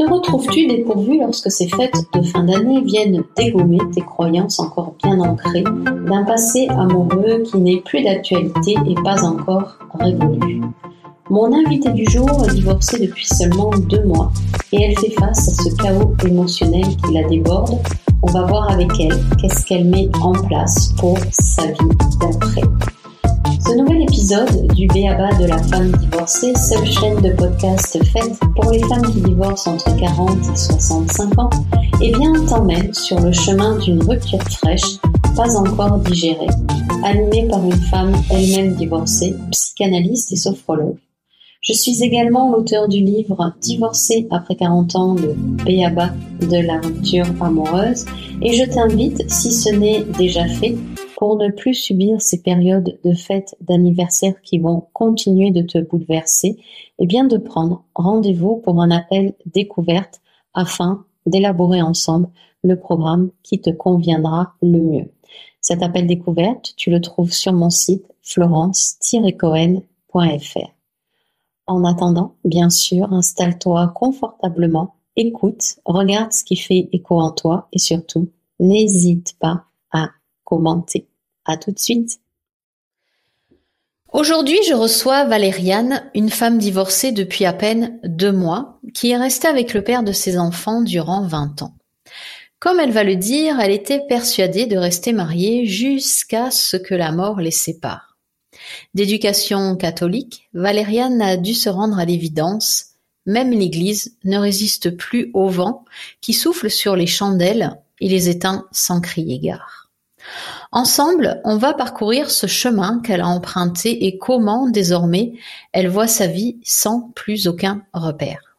Te retrouves-tu dépourvu lorsque ces fêtes de fin d'année viennent dégommer tes croyances encore bien ancrées d'un passé amoureux qui n'est plus d'actualité et pas encore révolu? Mon invitée du jour est divorcée depuis seulement deux mois et elle fait face à ce chaos émotionnel qui la déborde. On va voir avec elle qu'est-ce qu'elle met en place pour sa vie d'après. Ce nouvel épisode du BABA de la femme divorcée, seule chaîne de podcast faite pour les femmes qui divorcent entre 40 et 65 ans, eh bien t'emmène sur le chemin d'une rupture fraîche, pas encore digérée, animée par une femme elle-même divorcée, psychanalyste et sophrologue. Je suis également l'auteur du livre Divorcé après 40 ans, le BABA de la rupture amoureuse, et je t'invite, si ce n'est déjà fait, pour ne plus subir ces périodes de fêtes, d'anniversaires qui vont continuer de te bouleverser, et bien de prendre rendez-vous pour un appel découverte afin d'élaborer ensemble le programme qui te conviendra le mieux. Cet appel découverte, tu le trouves sur mon site florence-cohen.fr. En attendant, bien sûr, installe-toi confortablement, écoute, regarde ce qui fait écho en toi et surtout, n'hésite pas à commenter. À tout de suite. Aujourd'hui, je reçois Valériane, une femme divorcée depuis à peine deux mois, qui est restée avec le père de ses enfants durant vingt ans. Comme elle va le dire, elle était persuadée de rester mariée jusqu'à ce que la mort les sépare. D'éducation catholique, Valériane a dû se rendre à l'évidence, même l'Église ne résiste plus au vent qui souffle sur les chandelles et les éteint sans crier gare. Ensemble, on va parcourir ce chemin qu'elle a emprunté et comment, désormais, elle voit sa vie sans plus aucun repère.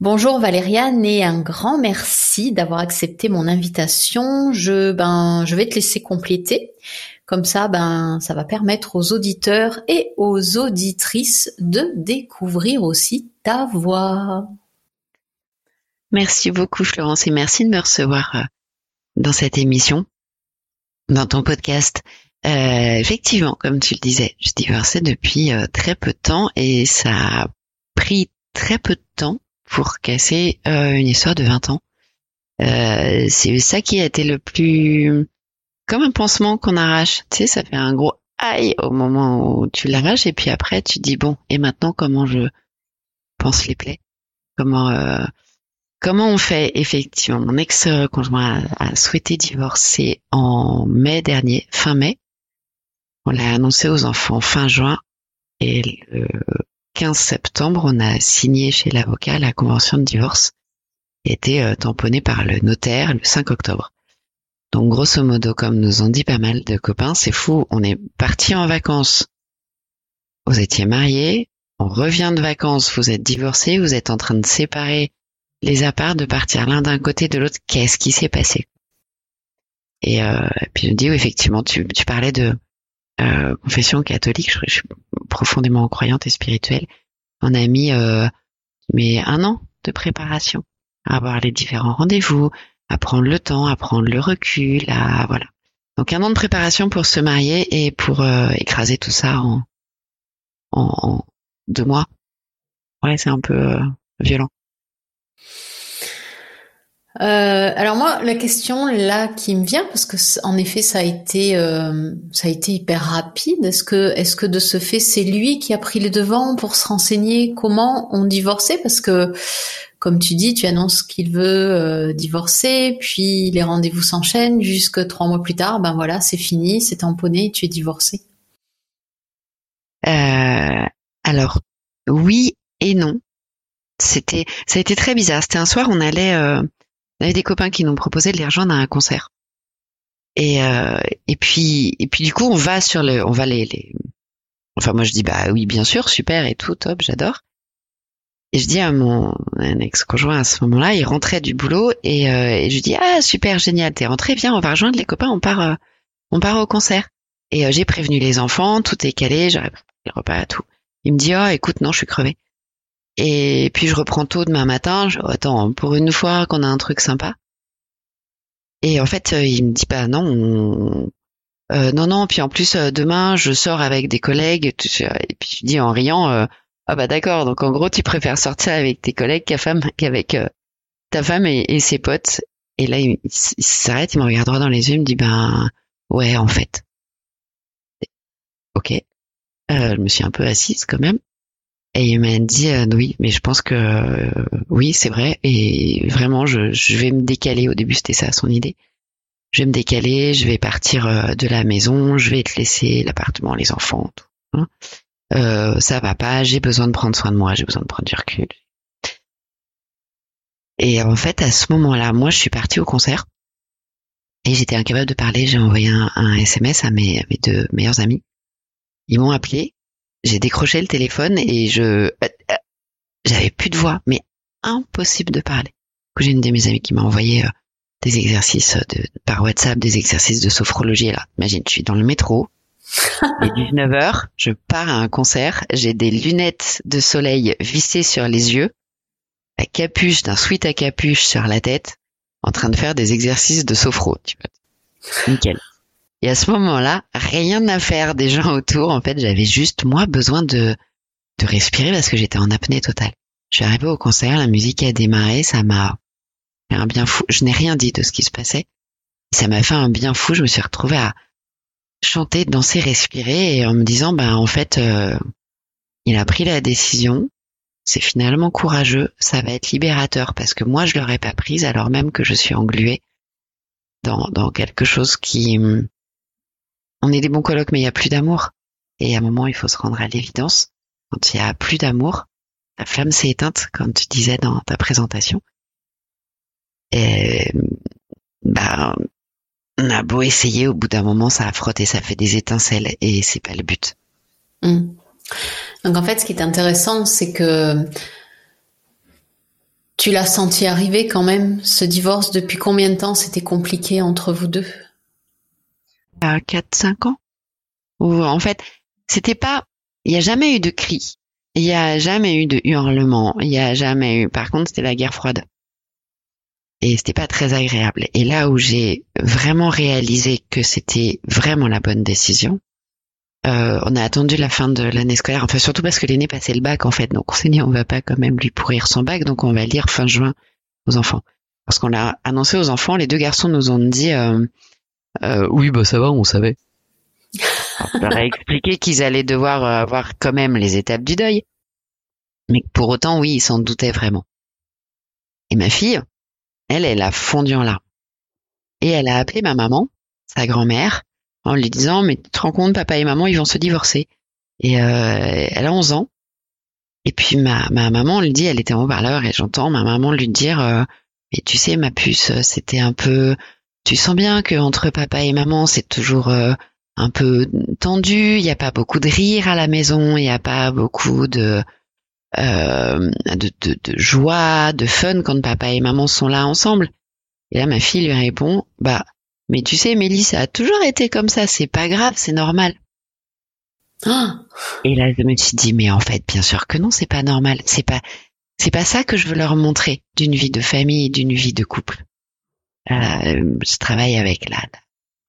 Bonjour Valériane et un grand merci d'avoir accepté mon invitation. Je, ben, je vais te laisser compléter. Comme ça, ben, ça va permettre aux auditeurs et aux auditrices de découvrir aussi ta voix. Merci beaucoup Florence et merci de me recevoir euh, dans cette émission dans ton podcast. Euh, effectivement, comme tu le disais, je divorçais depuis euh, très peu de temps et ça a pris très peu de temps pour casser euh, une histoire de 20 ans. c'est ça qui a été le plus comme un pansement qu'on arrache. Tu sais, ça fait un gros aïe au moment où tu l'arraches et puis après tu dis bon et maintenant comment je pense les plaies, comment Comment on fait? Effectivement, mon ex-conjoint a, souhaité divorcer en mai dernier, fin mai. On l'a annoncé aux enfants fin juin et le 15 septembre, on a signé chez l'avocat la convention de divorce qui a été euh, tamponnée par le notaire le 5 octobre. Donc grosso modo, comme nous ont dit pas mal de copains, c'est fou, on est parti en vacances. Vous étiez mariés, on revient de vacances, vous êtes divorcés, vous êtes en train de séparer les apparts de partir l'un d'un côté de l'autre. Qu'est-ce qui s'est passé? Et, euh, puis je dis, oui, effectivement, tu, parlais de euh, confession catholique. Je, suis profondément croyante et spirituelle. On a mis euh, mais un an de préparation à avoir les différents rendez-vous, à prendre le temps, à prendre le recul, à voilà. Donc un an de préparation pour se marier et pour euh, écraser tout ça en, en, en deux mois. Ouais, c'est un peu euh, violent. Euh, alors moi, la question là qui me vient, parce que en effet, ça a été, euh, ça a été hyper rapide. Est-ce que, est-ce que de ce fait, c'est lui qui a pris le devant pour se renseigner comment on divorçait? Parce que, comme tu dis, tu annonces qu'il veut euh, divorcer, puis les rendez-vous s'enchaînent jusque trois mois plus tard. Ben voilà, c'est fini, c'est tamponné, tu es divorcé. alors oui et non c'était ça a été très bizarre. C'était un soir, on allait, euh, on avait des copains qui nous proposaient de les rejoindre à un concert. Et euh, et puis et puis du coup, on va sur le, on va les, les, enfin moi je dis bah oui bien sûr, super et tout, top, j'adore. Et je dis à mon ex-conjoint à ce moment-là, il rentrait du boulot et, euh, et je dis ah super génial, t'es rentré, viens, on va rejoindre les copains, on part, euh, on part au concert. Et j'ai prévenu les enfants, tout est calé, j'aurais le repas, tout. Il me dit oh écoute non, je suis crevé. Et puis je reprends tôt demain matin. Je, attends, pour une fois qu'on a un truc sympa. Et en fait, euh, il me dit pas bah, non, euh, non, non. Puis en plus, euh, demain, je sors avec des collègues. Et puis je dis en riant, Ah bah d'accord, donc en gros tu préfères sortir avec tes collègues qu'avec euh, ta femme et, ses potes. Et là il, s'arrête, il me regarde dans les yeux, il me dit ben ouais en fait. Ok. Euh, je me suis un peu assise quand même. Et il m'a dit euh, oui, mais je pense que euh, oui c'est vrai et vraiment je, je vais me décaler. Au début c'était ça son idée. Je vais me décaler, je vais partir de la maison, je vais te laisser l'appartement, les enfants, tout. Hein euh, ça va pas, j'ai besoin de prendre soin de moi, j'ai besoin de prendre du recul. Et en fait, à ce moment-là, moi, je suis partie au concert et j'étais incapable de parler. J'ai envoyé un, SMS à mes, deux meilleurs amis. Ils m'ont appelé, j'ai décroché le téléphone et je j'avais plus de voix, mais impossible de parler. J'ai une de mes amies qui m'a envoyé euh, des exercices de, par WhatsApp, des exercices de sophrologie. là, imagine, je suis dans le métro, et 19h, je pars à un concert, j'ai des lunettes de soleil vissées sur les yeux, la capuche d'un sweat à capuche sur la tête, en train de faire des exercices de sophro. Tu vois. Nickel. Et à ce moment-là, rien à faire des gens autour. En fait, j'avais juste, moi, besoin de, de respirer parce que j'étais en apnée totale. Je suis arrivée au concert, la musique a démarré, ça m'a fait un bien fou. Je n'ai rien dit de ce qui se passait. Ça m'a fait un bien fou. Je me suis retrouvée à, chanter, danser, respirer et en me disant ben en fait euh, il a pris la décision, c'est finalement courageux, ça va être libérateur parce que moi je l'aurais pas prise alors même que je suis engluée dans, dans quelque chose qui on est des bons colloques mais il y a plus d'amour. Et à un moment il faut se rendre à l'évidence. Quand il y a plus d'amour la flamme s'est éteinte comme tu disais dans ta présentation. Et ben on a beau essayer, au bout d'un moment, ça a frotté, ça fait des étincelles et c'est pas le but. Hmm. Donc en fait, ce qui est intéressant, c'est que tu l'as senti arriver quand même, ce divorce. Depuis combien de temps c'était compliqué entre vous deux? À 4-5 ans. en fait, c'était pas. Il n'y a jamais eu de cris. Il n'y a jamais eu de hurlement. Il n'y a jamais eu. Par contre, c'était la guerre froide et c'était pas très agréable. Et là où j'ai vraiment réalisé que c'était vraiment la bonne décision, euh, on a attendu la fin de l'année scolaire, enfin surtout parce que l'aîné passait le bac en fait, donc on s'est dit on va pas quand même lui pourrir son bac, donc on va lire fin juin aux enfants. Parce qu'on l'a annoncé aux enfants, les deux garçons nous ont dit euh, euh, oui bah ça va, on savait. on leur a expliqué qu'ils allaient devoir avoir quand même les étapes du deuil, mais pour autant oui ils s'en doutaient vraiment. Et ma fille, elle, a fondu en larmes. Et elle a appelé ma maman, sa grand-mère, en lui disant, mais tu te rends compte, papa et maman, ils vont se divorcer. Et euh, elle a 11 ans. Et puis ma, ma maman lui dit, elle était en haut-parleur et j'entends ma maman lui dire, euh, mais tu sais, ma puce, c'était un peu, tu sens bien que entre papa et maman, c'est toujours euh, un peu tendu. Il n'y a pas beaucoup de rire à la maison. Il n'y a pas beaucoup de euh, de, de, de, joie, de fun quand papa et maman sont là ensemble. Et là, ma fille lui répond, bah, mais tu sais, Mélie, ça a toujours été comme ça, c'est pas grave, c'est normal. Ah et là, je me suis dit, mais en fait, bien sûr que non, c'est pas normal. C'est pas, c'est pas ça que je veux leur montrer d'une vie de famille et d'une vie de couple. Euh, je travaille avec la,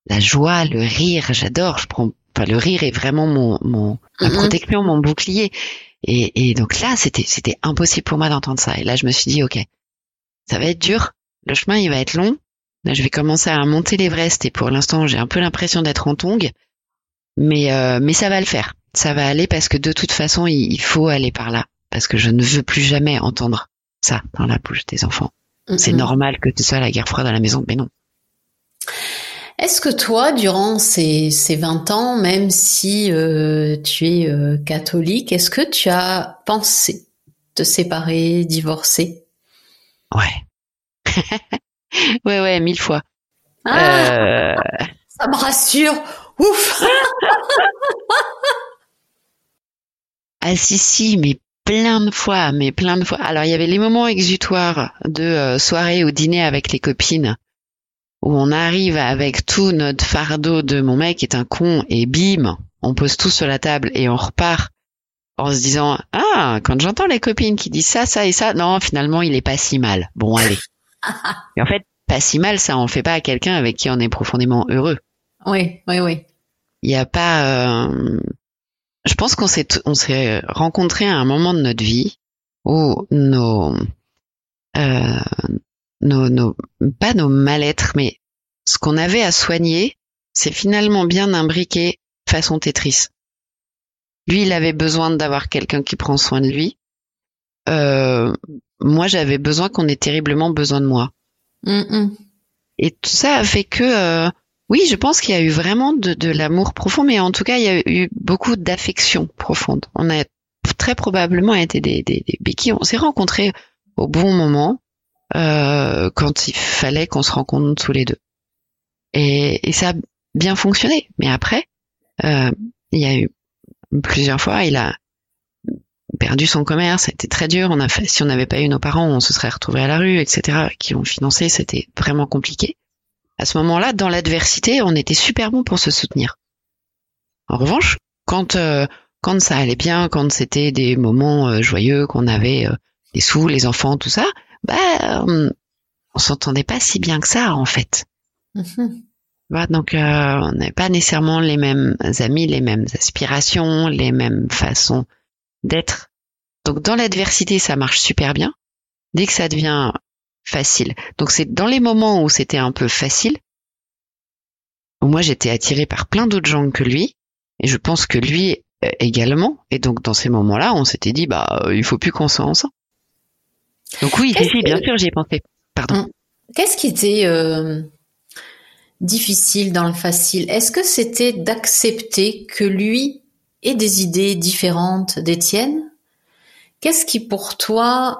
la joie, le rire, j'adore. Je prends, enfin, le rire est vraiment mon, mon, ma mm-hmm. protection, mon bouclier. Et, et donc là, c'était c'était impossible pour moi d'entendre ça. Et là, je me suis dit, ok, ça va être dur. Le chemin, il va être long. Là, je vais commencer à monter l'Everest. Et pour l'instant, j'ai un peu l'impression d'être en tongue. Mais euh, mais ça va le faire. Ça va aller parce que de toute façon, il, faut aller par là. Parce que je ne veux plus jamais entendre ça dans la bouche des enfants. C'est normal que tu sois la guerre froide à la maison, mais non. Est-ce que toi, durant ces, ces 20 ans, même si euh, tu es euh, catholique, est-ce que tu as pensé te séparer, divorcer? Ouais. ouais, ouais, mille fois. Ah, euh. Ça me rassure. Ouf Ah si, si, mais plein de fois, mais plein de fois. Alors, il y avait les moments exutoires de soirée ou dîner avec les copines où on arrive avec tout notre fardeau de mon mec est un con et bim, on pose tout sur la table et on repart en se disant ah quand j'entends les copines qui disent ça ça et ça non finalement il est pas si mal. Bon allez. Et en fait pas si mal ça on fait pas à quelqu'un avec qui on est profondément heureux. Oui oui oui. Il y a pas euh, je pense qu'on s'est on s'est rencontrés à un moment de notre vie où nos euh, nos, nos pas nos mal-être, mais ce qu'on avait à soigner, c'est finalement bien imbriqué façon Tetris. Lui, il avait besoin d'avoir quelqu'un qui prend soin de lui. Euh, moi, j'avais besoin qu'on ait terriblement besoin de moi. Et tout ça a fait que, euh, oui, je pense qu'il y a eu vraiment de, de l'amour profond, mais en tout cas, il y a eu beaucoup d'affection profonde. On a très probablement été des, des, des béquilles. On s'est rencontrés au bon moment, euh, quand il fallait qu'on se rencontre tous les deux. Et, et ça a bien fonctionné. Mais après, euh, il y a eu plusieurs fois, il a perdu son commerce, c'était très dur. On a fait, si on n'avait pas eu nos parents, on se serait retrouvé à la rue, etc., qui ont financé, c'était vraiment compliqué. À ce moment-là, dans l'adversité, on était super bon pour se soutenir. En revanche, quand euh, quand ça allait bien, quand c'était des moments euh, joyeux, qu'on avait euh, des sous, les enfants, tout ça, bah on s'entendait pas si bien que ça en fait. Voilà, donc on n'avait pas nécessairement les mêmes amis, les mêmes aspirations, les mêmes façons d'être. Donc dans l'adversité, ça marche super bien. Dès que ça devient facile. Donc c'est dans les moments où c'était un peu facile, où moi j'étais attirée par plein d'autres gens que lui, et je pense que lui euh, également. Et donc dans ces moments-là, on s'était dit bah euh, il faut plus qu'on soit ensemble. Donc oui, bien sûr, j'y ai pensé. Pardon. Hum. Qu'est-ce qui était euh, difficile dans le facile? Est-ce que c'était d'accepter que lui ait des idées différentes des tiennes Qu'est-ce qui pour toi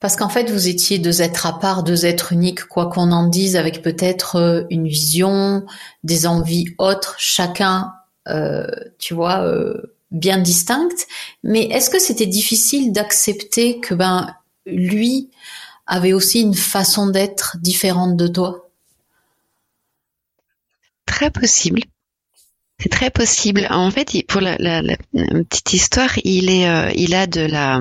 parce qu'en fait, vous étiez deux êtres à part, deux êtres uniques, quoi qu'on en dise, avec peut-être euh, une vision, des envies autres, chacun, euh, tu vois, euh, bien distinctes. Mais est-ce que c'était difficile d'accepter que ben lui avait aussi une façon d'être différente de toi? Très possible. C'est très possible. En fait, pour la, petite histoire, il est, il a de la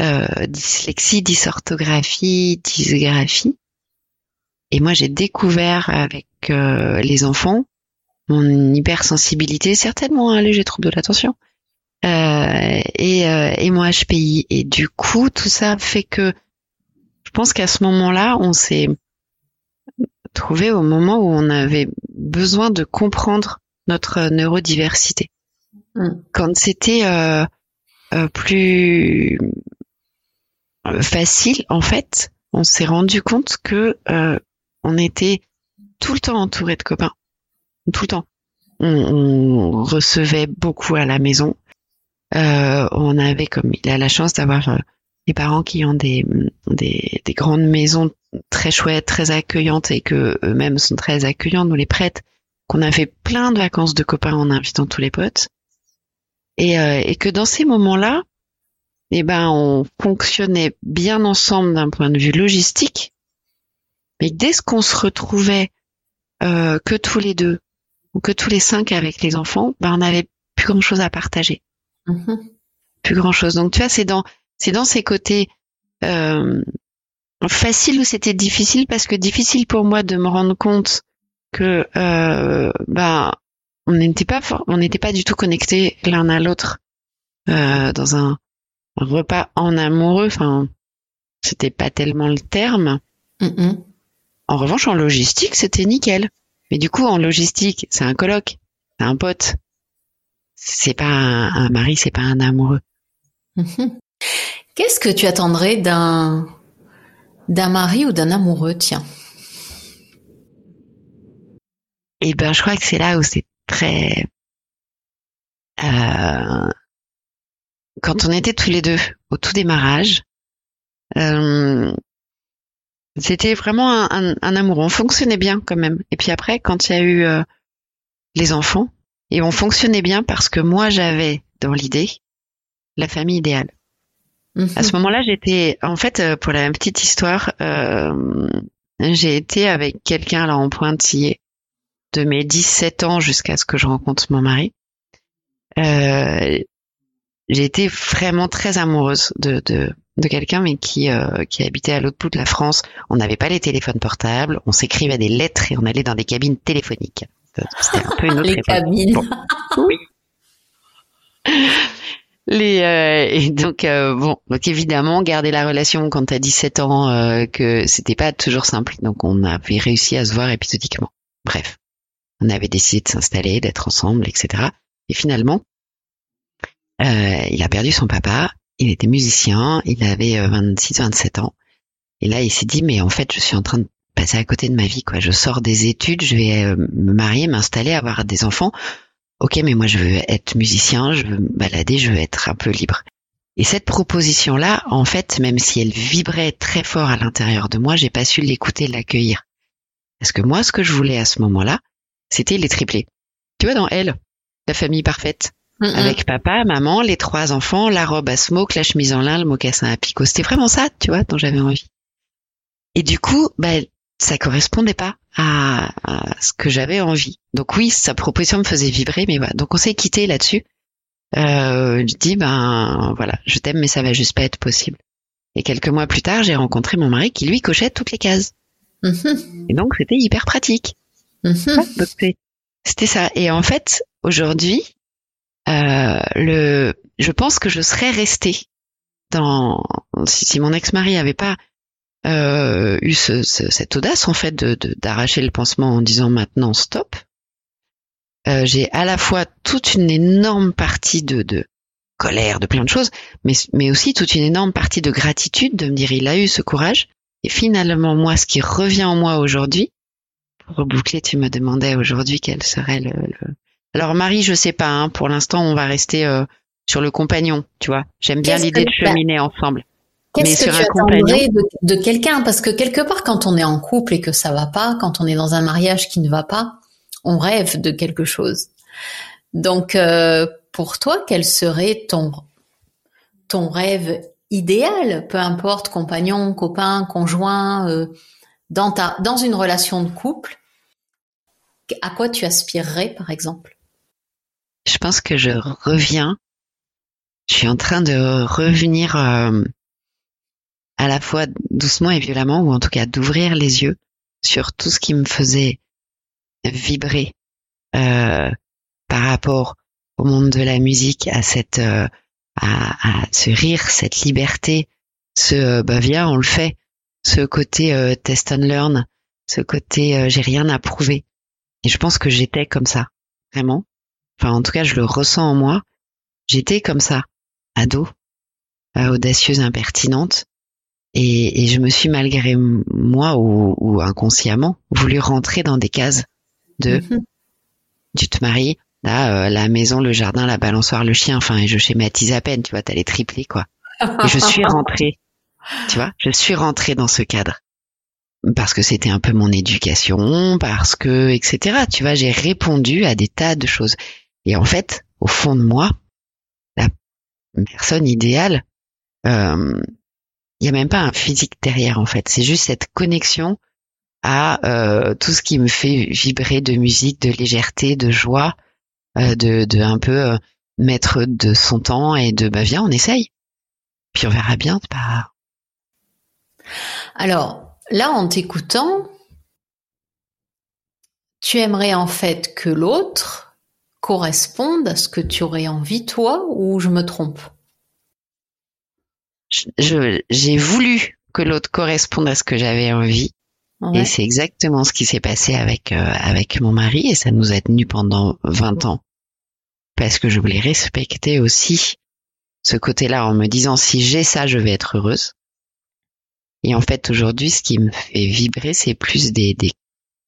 euh, dyslexie, dysorthographie, dysgraphie. Et moi, j'ai découvert avec euh, les enfants mon hypersensibilité, certainement un léger trouble de l'attention, euh, et, et mon HPI. Et du coup, tout ça fait que je pense qu'à ce moment-là, on s'est trouvé au moment où on avait besoin de comprendre notre neurodiversité. Mm. Quand c'était euh, plus facile, en fait, on s'est rendu compte que euh, on était tout le temps entouré de copains, tout le temps. On, recevait beaucoup à la maison. Euh, on avait, comme il a la chance d'avoir euh, des parents qui ont des, des, des grandes maisons très chouettes, très accueillantes et que eux-mêmes sont très accueillants, nous les prêtent, qu'on a fait plein de vacances de copains en invitant tous les potes. Et, et que dans ces moments-là, eh ben, on fonctionnait bien ensemble d'un point de vue logistique. Mais dès qu'on se retrouvait euh, que tous les deux ou que tous les cinq avec les enfants, ben on n'avait plus grand chose à partager. Mm-hmm. Plus grand chose. Donc tu vois, c'est dans c'est dans ces côtés euh, faciles ou c'était difficile parce que difficile pour moi de me rendre compte que euh, ben on n'était pas on n'était pas du tout connectés l'un à l'autre euh, dans un repas en amoureux, enfin, c'était pas tellement le terme. En revanche, en logistique, c'était nickel. Mais du coup, en logistique, c'est un coloc, c'est un pote. C'est pas un, mari, c'est pas un amoureux. Qu'est-ce que tu attendrais d'un d'un mari ou d'un amoureux, tiens? Eh ben, je crois que c'est là où c'est très euh, quand on était tous les deux au tout démarrage, euh, c'était vraiment un, amour. On fonctionnait bien quand même. Et puis après, quand il y a eu euh, les enfants, et on fonctionnait bien parce que moi j'avais dans l'idée la famille idéale. Mhm. À ce moment-là, j'étais, en fait, euh, pour la petite histoire, j'ai été avec quelqu'un là en pointillé de mes 17 ans jusqu'à ce que je rencontre mon mari. Euh, j'ai été vraiment très amoureuse de, de, de quelqu'un, mais qui, euh, qui habitait à l'autre bout de la France. On n'avait pas les téléphones portables, on s'écrivait des lettres et on allait dans des cabines téléphoniques. C'était un peu une autre Les cabines. Oui. Les euh, et donc euh, bon donc évidemment garder la relation quand t'as 17 ans euh, que c'était pas toujours simple donc on avait réussi à se voir épisodiquement bref on avait décidé de s'installer d'être ensemble etc et finalement il a perdu son papa il était musicien il avait 26 27 ans et là il s'est dit mais en fait je suis en train de passer à côté de ma vie quoi je sors des études je vais me marier m'installer avoir des enfants ok, mais moi je veux être musicien, je veux me balader, je veux être un peu libre. Et cette proposition-là, en fait, même si elle vibrait très fort à l'intérieur de moi, j'ai pas su l'écouter, l'accueillir. Parce que moi, ce que je voulais à ce moment-là, c'était les triplés. Tu vois, dans Elle, la famille parfaite, avec papa, maman, les trois enfants, la robe à smoke, la chemise en lin, le mocassin à picot. C'était vraiment ça, tu vois, dont j'avais envie. Et du coup, bah, ça correspondait pas à, ce que j'avais envie. Donc oui, sa proposition me faisait vibrer, mais voilà. Donc on s'est quitté là-dessus. Euh, je dis ben voilà, je t'aime, mais ça va juste pas être possible. Et quelques mois plus tard, j'ai rencontré mon mari qui lui cochait toutes les cases. Mm-hmm. Et donc c'était hyper pratique. Mm-hmm. C'était ça. Et en fait, aujourd'hui, le, je pense que je serais restée dans si, si mon ex-mari avait pas euh, eu ce, cette audace en fait de d'arracher le pansement en disant maintenant stop. Euh, j'ai à la fois toute une énorme partie de, de colère, de plein de choses, mais, mais aussi toute une énorme partie de gratitude de me dire il a eu ce courage. Et finalement, moi, ce qui revient en moi aujourd'hui, pour reboucler, tu me demandais aujourd'hui quel serait le, le... Alors Marie, je sais pas. Hein, pour l'instant, on va rester euh, sur le compagnon. Tu vois, j'aime bien l'idée de cheminer ensemble. Qu'est-ce que tu attendrais de, quelqu'un? Parce que quelque part, quand on est en couple et que ça va pas, quand on est dans un mariage qui ne va pas, on rêve de quelque chose. Donc, euh, pour toi, quel serait ton ton rêve idéal, peu importe compagnon, copain, conjoint, euh, dans ta dans une relation de couple À quoi tu aspirerais, par exemple? Je pense que je reviens. Je suis en train de revenir. Euh, à la fois doucement et violemment, ou en tout cas d'ouvrir les yeux sur tout ce qui me faisait vibrer euh, par rapport au monde de la musique, à cette euh, à, ce rire, cette liberté, ce euh, bah viens on le fait, ce côté euh, test and learn, ce côté j'ai rien à prouver. Et je pense que j'étais comme ça, vraiment. Enfin en tout cas je le ressens en moi. J'étais comme ça, ado, audacieuse, impertinente, et, et, je me suis malgré moi ou, ou, inconsciemment voulu rentrer dans des cases de mm-hmm. tu te maries là euh, la maison le jardin la balançoire le chien enfin et je schématise à peine tu vois t'as les triplés quoi et je suis rentrée tu vois je suis rentrée dans ce cadre parce que c'était un peu mon éducation parce que etc tu vois j'ai répondu à des tas de choses et en fait au fond de moi la personne idéale euh, il y a même pas un physique derrière en fait. C'est juste cette connexion à euh, tout ce qui me fait vibrer de musique, de légèreté, de joie, euh, de, un peu euh, mettre de son temps et de bah viens on essaye. Puis on verra bien. Pas... Alors là en t'écoutant, tu aimerais en fait que l'autre corresponde à ce que tu aurais envie toi ou je me trompe? J'ai voulu que l'autre corresponde à ce que j'avais envie. Et c'est exactement ce qui s'est passé avec euh, avec mon mari et ça nous a tenu pendant 20 ans. Parce que je voulais respecter aussi ce côté-là en me disant si j'ai ça, je vais être heureuse. Et en fait, aujourd'hui, ce qui me fait vibrer, c'est plus des, des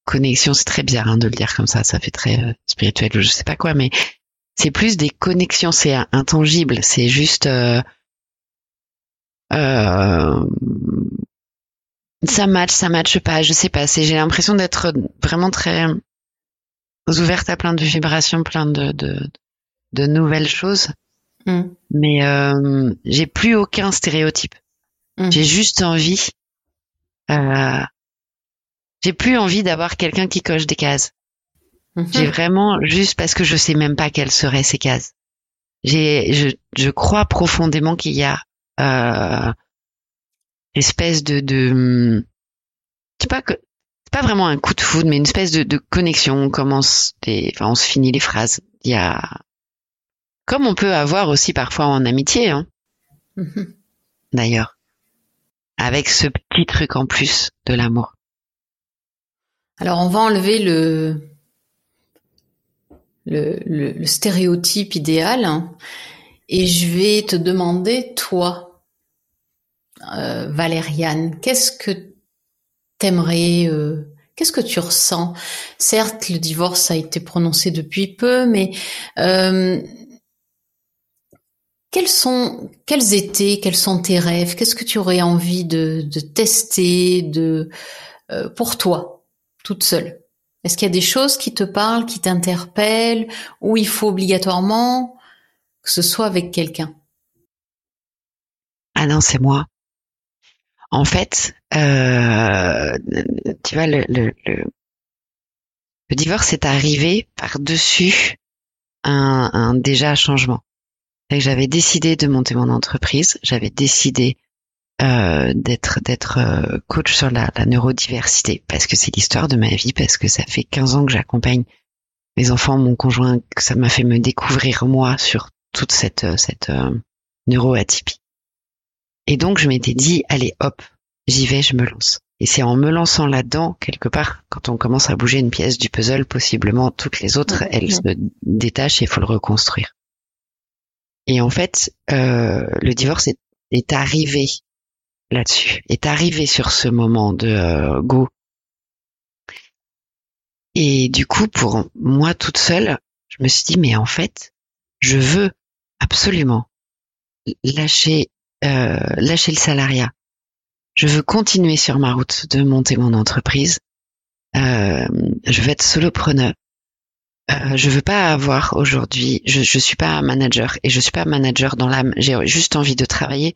connexions. C'est très bizarre hein, de le dire comme ça, ça fait très euh, spirituel ou je sais pas quoi, mais c'est plus des connexions. C'est intangible. C'est juste euh, euh, ça match, ça matche pas, je sais pas. j'ai l'impression d'être vraiment très ouverte à plein de vibrations, plein de de, nouvelles choses. Mm. Mais euh, j'ai plus aucun stéréotype. Mm. J'ai juste envie. Euh, j'ai plus envie d'avoir quelqu'un qui coche des cases. Mm-hmm. J'ai vraiment juste parce que je sais même pas quelles seraient ces cases. J'ai, je, je crois profondément qu'il y a euh, espèce de, de c'est pas que c'est pas vraiment un coup de foudre, mais une espèce de, de connexion. On commence, des, enfin, on se finit les phrases. Il y a comme on peut avoir aussi parfois en amitié, hein, Mhm. d'ailleurs, avec ce petit truc en plus de l'amour. Alors on va enlever le stéréotype idéal hein, et je vais te demander toi, euh, Valériane, qu'est-ce que t'aimerais, euh, qu'est-ce que tu ressens? Certes, le divorce a été prononcé depuis peu, mais euh, quels sont, quels étaient, quels sont tes rêves? Qu'est-ce que tu aurais envie de, de tester, de euh, pour toi, toute seule Est-ce qu'il y a des choses qui te parlent, qui t'interpellent, ou il faut obligatoirement que ce soit avec quelqu'un? Ah non, c'est moi. En fait, euh, tu vois, le, le, divorce est arrivé par-dessus un, déjà changement. J'avais décidé de monter mon entreprise, j'avais décidé euh, d'être d'être euh, coach sur la, la neurodiversité parce que c'est l'histoire de ma vie, parce que ça fait 15 ans que j'accompagne mes enfants, mon conjoint, que ça m'a fait me découvrir moi sur toute cette cette euh, neuroatypie. Et donc je m'étais dit allez hop, j'y vais, je me lance. Et c'est en me lançant là-dedans, quelque part, quand on commence à bouger une pièce du puzzle, possiblement toutes les autres, elles se détachent et il faut le reconstruire. Et en fait, euh, le divorce est, est arrivé là-dessus, est arrivé sur ce moment de euh, go. Et du coup, pour moi toute seule, je me suis dit, mais en fait, je veux absolument lâcher, euh, lâcher le salariat. Je veux continuer sur ma route de monter mon entreprise. Euh, je veux être solopreneur. Euh, je veux pas avoir aujourd'hui, je, je suis pas manager et je suis pas manager dans l'âme. J'ai juste envie de travailler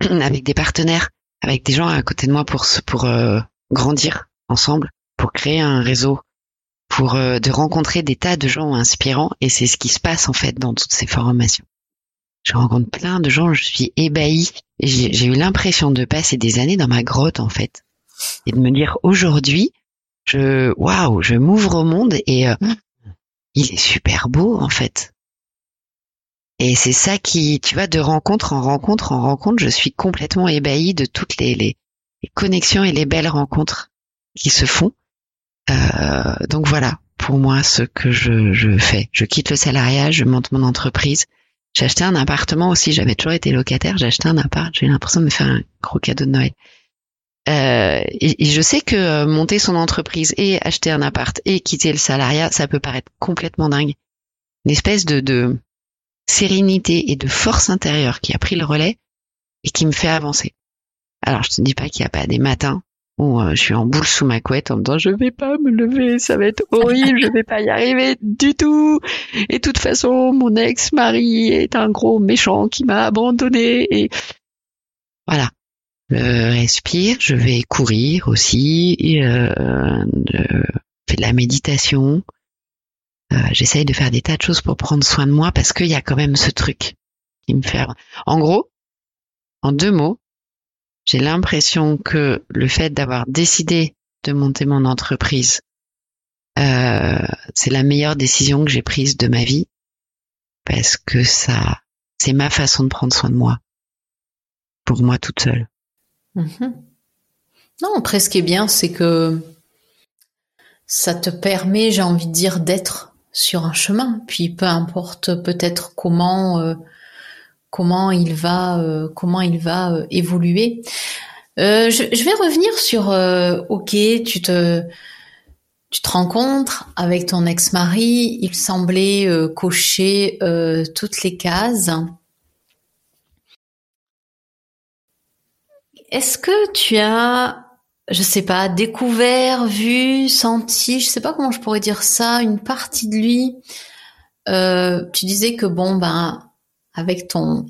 avec des partenaires, avec des gens à côté de moi pour pour euh, grandir ensemble, pour créer un réseau, pour euh, de rencontrer des tas de gens inspirants et c'est ce qui se passe en fait dans toutes ces formations. Je rencontre plein de gens, je suis ébahie j'ai eu l'impression de passer des années dans ma grotte en fait et de me dire aujourd'hui je waouh, je m'ouvre au monde et euh, il est super beau en fait. Et c'est ça qui, tu vois, de rencontre en rencontre en rencontre, je suis complètement ébahie de toutes les, les, les connexions et les belles rencontres qui se font. Euh, donc voilà, pour moi, ce que je, je fais. Je quitte le salariat, je monte mon entreprise. J'ai acheté un appartement aussi, j'avais toujours été locataire, j'ai acheté un appart, j'ai eu l'impression de me faire un gros cadeau de Noël. Euh, et, je sais que euh, monter son entreprise et acheter un appart et quitter le salariat, ça peut paraître complètement dingue. Une espèce de, de sérénité et de force intérieure qui a pris le relais et qui me fait avancer. Alors je te dis pas qu'il n'y a pas des matins où euh, je suis en boule sous ma couette en me disant je vais pas me lever, ça va être horrible, je vais pas y arriver du tout. Et toute façon, mon ex-mari est un gros méchant qui m'a abandonné et voilà. Je respire, je vais courir aussi, et, euh, je fais de la méditation. Euh, J'essaye de faire des tas de choses pour prendre soin de moi parce qu'il y a quand même ce truc qui me fait. En gros, en deux mots, j'ai l'impression que le fait d'avoir décidé de monter mon entreprise, euh, c'est la meilleure décision que j'ai prise de ma vie parce que ça, c'est ma façon de prendre soin de moi, pour moi toute seule. Mhm. Non, après, ce qui est bien, c'est que ça te permet, j'ai envie de dire, d'être sur un chemin. Puis peu importe peut-être comment euh, comment il va euh, comment il va euh, évoluer. Je, je vais revenir sur ok, tu te tu te rencontres avec ton ex-mari, il semblait cocher toutes les cases. Est-ce que tu as, je sais pas, découvert, vu, senti, je sais pas comment je pourrais dire ça, une partie de lui. Euh, Tu disais que bon, ben, avec ton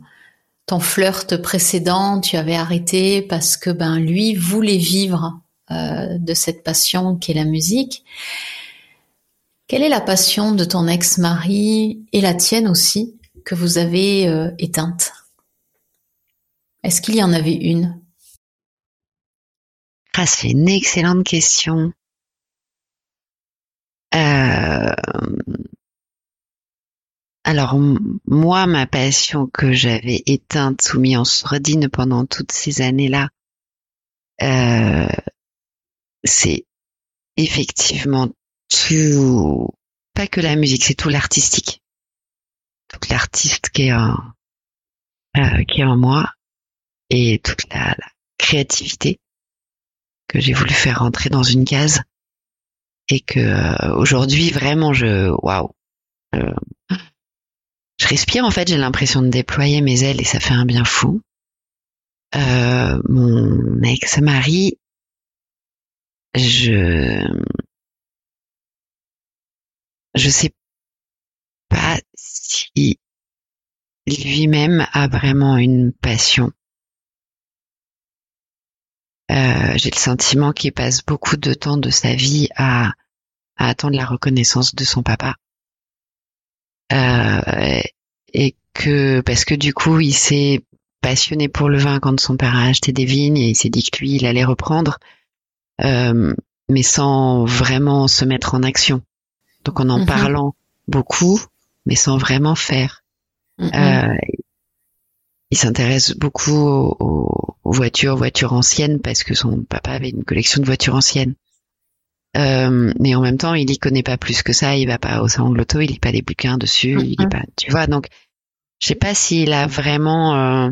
ton flirt précédent, tu avais arrêté parce que ben lui voulait vivre euh, de cette passion qu'est la musique. Quelle est la passion de ton ex-mari et la tienne aussi que vous avez euh, éteinte? Est-ce qu'il y en avait une? Ah, c'est une excellente question. Euh, alors moi, ma passion que j'avais éteinte, soumise en sordine pendant toutes ces années-là, euh, c'est effectivement tout, pas que la musique, c'est tout l'artistique, tout l'artiste qui est en, euh, qui est en moi et toute la, créativité que j'ai voulu faire rentrer dans une case et que euh, aujourd'hui vraiment je waouh je respire en fait j'ai l'impression de déployer mes ailes et ça fait un bien fou euh, mon ex-mari je je sais pas si lui-même a vraiment une passion. Euh, j'ai le sentiment qu'il passe beaucoup de temps de sa vie à, à attendre la reconnaissance de son papa. Euh, et que parce que du coup il s'est passionné pour le vin quand son père a acheté des vignes et il s'est dit que lui il allait reprendre, euh, mais sans vraiment se mettre en action. Donc en en mhm. parlant beaucoup, mais sans vraiment faire. Euh, il s'intéresse beaucoup aux, voitures, voitures anciennes, parce que son papa avait une collection de voitures anciennes. Euh, mais en même temps, il y connaît pas plus que ça. Il va pas au salon de l'auto, il lit pas des bouquins dessus, il lit pas. Tu vois, donc je sais pas s'il a vraiment. Euh,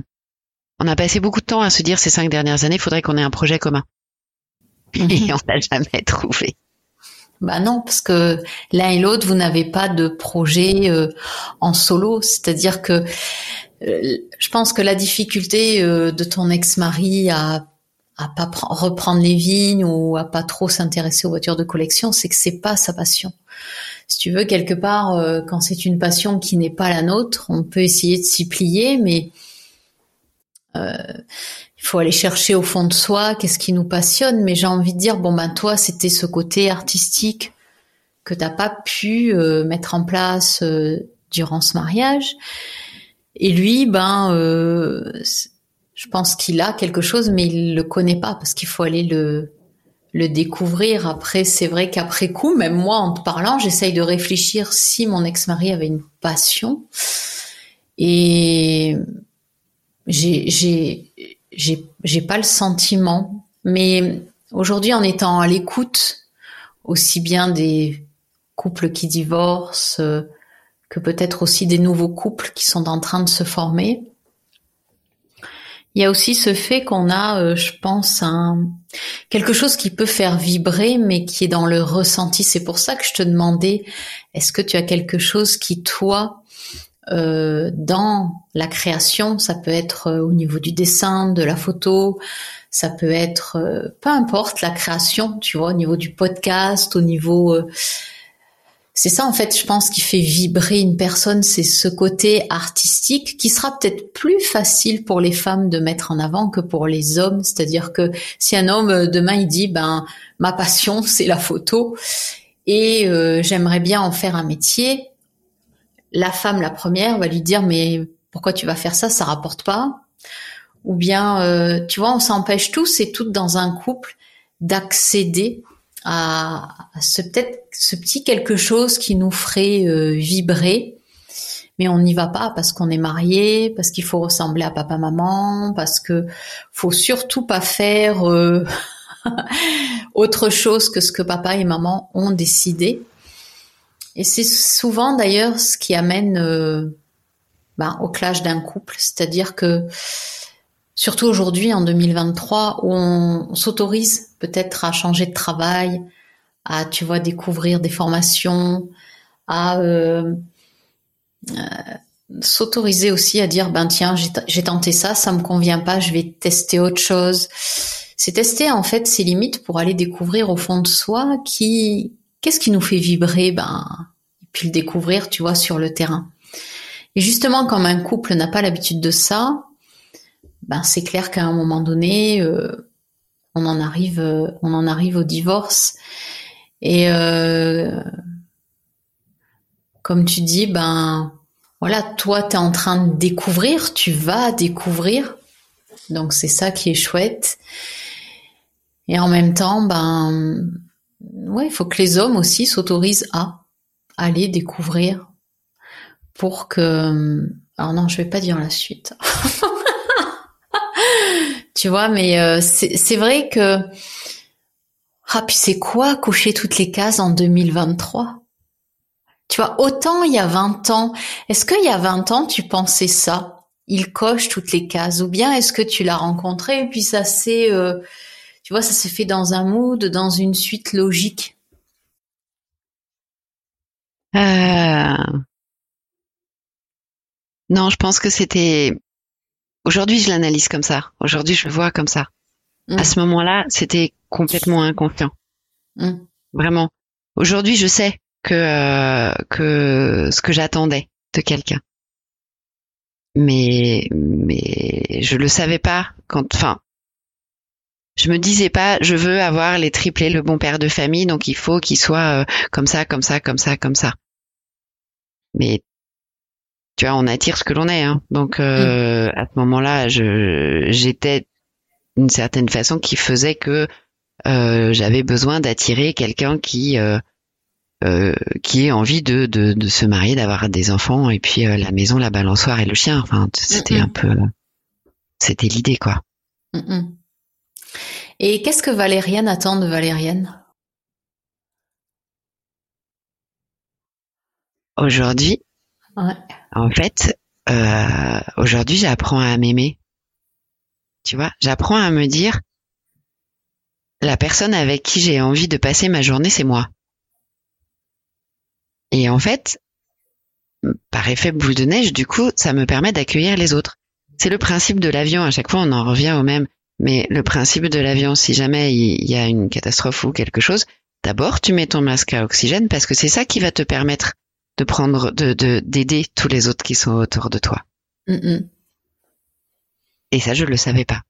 on a passé beaucoup de temps à se dire ces cinq dernières années, il faudrait qu'on ait un projet commun. Et on n'a jamais trouvé. Bah non, parce que l'un et l'autre, vous n'avez pas de projet euh, en solo. C'est-à-dire que je pense que la difficulté euh, de ton ex-mari à à pas reprendre les vignes ou à pas trop s'intéresser aux voitures de collection, c'est que c'est pas sa passion. Si tu veux, quelque part, quand c'est une passion qui n'est pas la nôtre, on peut essayer de s'y plier, mais il faut aller chercher au fond de soi qu'est-ce qui nous passionne. Mais j'ai envie de dire, bon ben toi, c'était ce côté artistique que t'as pas pu euh, mettre en place euh, durant ce mariage. Et lui, ben, euh, je pense qu'il a quelque chose, mais il le connaît pas parce qu'il faut aller le le découvrir. Après, c'est vrai qu'après coup, même moi, en te parlant, j'essaye de réfléchir si mon ex-mari avait une passion. Et j'ai, j'ai, j'ai j'ai pas le sentiment. Mais aujourd'hui, en étant à l'écoute aussi bien des couples qui divorcent que peut-être aussi des nouveaux couples qui sont en train de se former, il y a aussi ce fait qu'on a, euh, je pense, quelque chose qui peut faire vibrer, mais qui est dans le ressenti. C'est pour ça que je te demandais, est-ce que tu as quelque chose qui, toi, euh, dans la création, ça peut être euh, au niveau du dessin, de la photo, ça peut être peu importe la création, tu vois, au niveau du podcast, au niveau c'est ça en fait, je pense qui fait vibrer une personne, c'est ce côté artistique qui sera peut-être plus facile pour les femmes de mettre en avant que pour les hommes, c'est-à-dire que si un homme demain il dit ben ma passion c'est la photo et j'aimerais bien en faire un métier, la femme, la première, va lui dire mais pourquoi tu vas faire ça, ça rapporte pas. Ou bien, euh, tu vois, on s'empêche tous et toutes dans un couple d'accéder à, ce peut-être ce petit quelque chose qui nous ferait euh, vibrer, mais on n'y va pas parce qu'on est marié, parce qu'il faut ressembler à papa maman, parce que faut surtout pas faire euh, autre chose que ce que papa et maman ont décidé. Et c'est souvent d'ailleurs ce qui amène euh, ben, au clash d'un couple, c'est-à-dire que surtout aujourd'hui en 2023 où on, s'autorise peut-être à changer de travail, à tu vois découvrir des formations, à euh, euh, s'autoriser aussi à dire ben tiens j'ai tenté ça, ça me convient pas, je vais tester autre chose. C'est tester en fait ses limites pour aller découvrir au fond de soi qui qu'est-ce qui nous fait vibrer Ben, et puis le découvrir, tu vois, sur le terrain. Et justement, comme un couple n'a pas l'habitude de ça, ben c'est clair qu'à un moment donné, euh, on en arrive, euh, on en arrive au divorce. Et euh, comme tu dis, ben voilà, toi, tu es en train de découvrir, tu vas découvrir. Donc c'est ça qui est chouette. Et en même temps, ben ouais, il faut que les hommes aussi s'autorisent à aller découvrir pour que. Alors non, je vais pas dire la suite. tu vois, mais euh, c'est vrai que. Ah, puis c'est quoi coucher toutes les cases en 2023 Tu vois, autant il y a 20 ans, est-ce qu'il y a 20 ans tu pensais ça? Il coche toutes les cases ou bien est-ce que tu l'as rencontré et puis ça s'est, euh, tu vois, ça s'est fait dans un mood, dans une suite logique? Euh... Non, je pense que c'était. Aujourd'hui, je l'analyse comme ça. Aujourd'hui, je le vois comme ça. À ce moment-là, c'était complètement inconscient. Mm. Vraiment. Aujourd'hui, je sais que euh, que ce que j'attendais de quelqu'un. Mais mais je le savais pas quand. Enfin, je me disais pas, je veux avoir les triplés, le bon père de famille, donc il faut qu'il soit euh, comme ça, comme ça, comme ça, comme ça. Mais tu vois, on attire ce que l'on est. Hein. Donc euh, à ce moment-là, je j'étais d'une certaine façon qui faisait que euh, j'avais besoin d'attirer quelqu'un qui euh, euh, qui ait envie de, de, de se marier, d'avoir des enfants et puis euh, la maison, la balançoire et le chien. Enfin, c'était un peu, c'était l'idée quoi. Et qu'est-ce que Valérienne attend de Valérienne Aujourd'hui, en fait, euh, aujourd'hui, j'apprends à m'aimer. Tu vois, j'apprends à me dire, la personne avec qui j'ai envie de passer ma journée, c'est moi. Et en fait, par effet boule de neige, du coup, ça me permet d'accueillir les autres. C'est le principe de l'avion. À chaque fois, on en revient au même. Mais le principe de l'avion, si jamais il y a une catastrophe ou quelque chose, d'abord, tu mets ton masque à oxygène parce que c'est ça qui va te permettre de prendre, de, d'aider tous les autres qui sont autour de toi. Et ça, je le savais pas.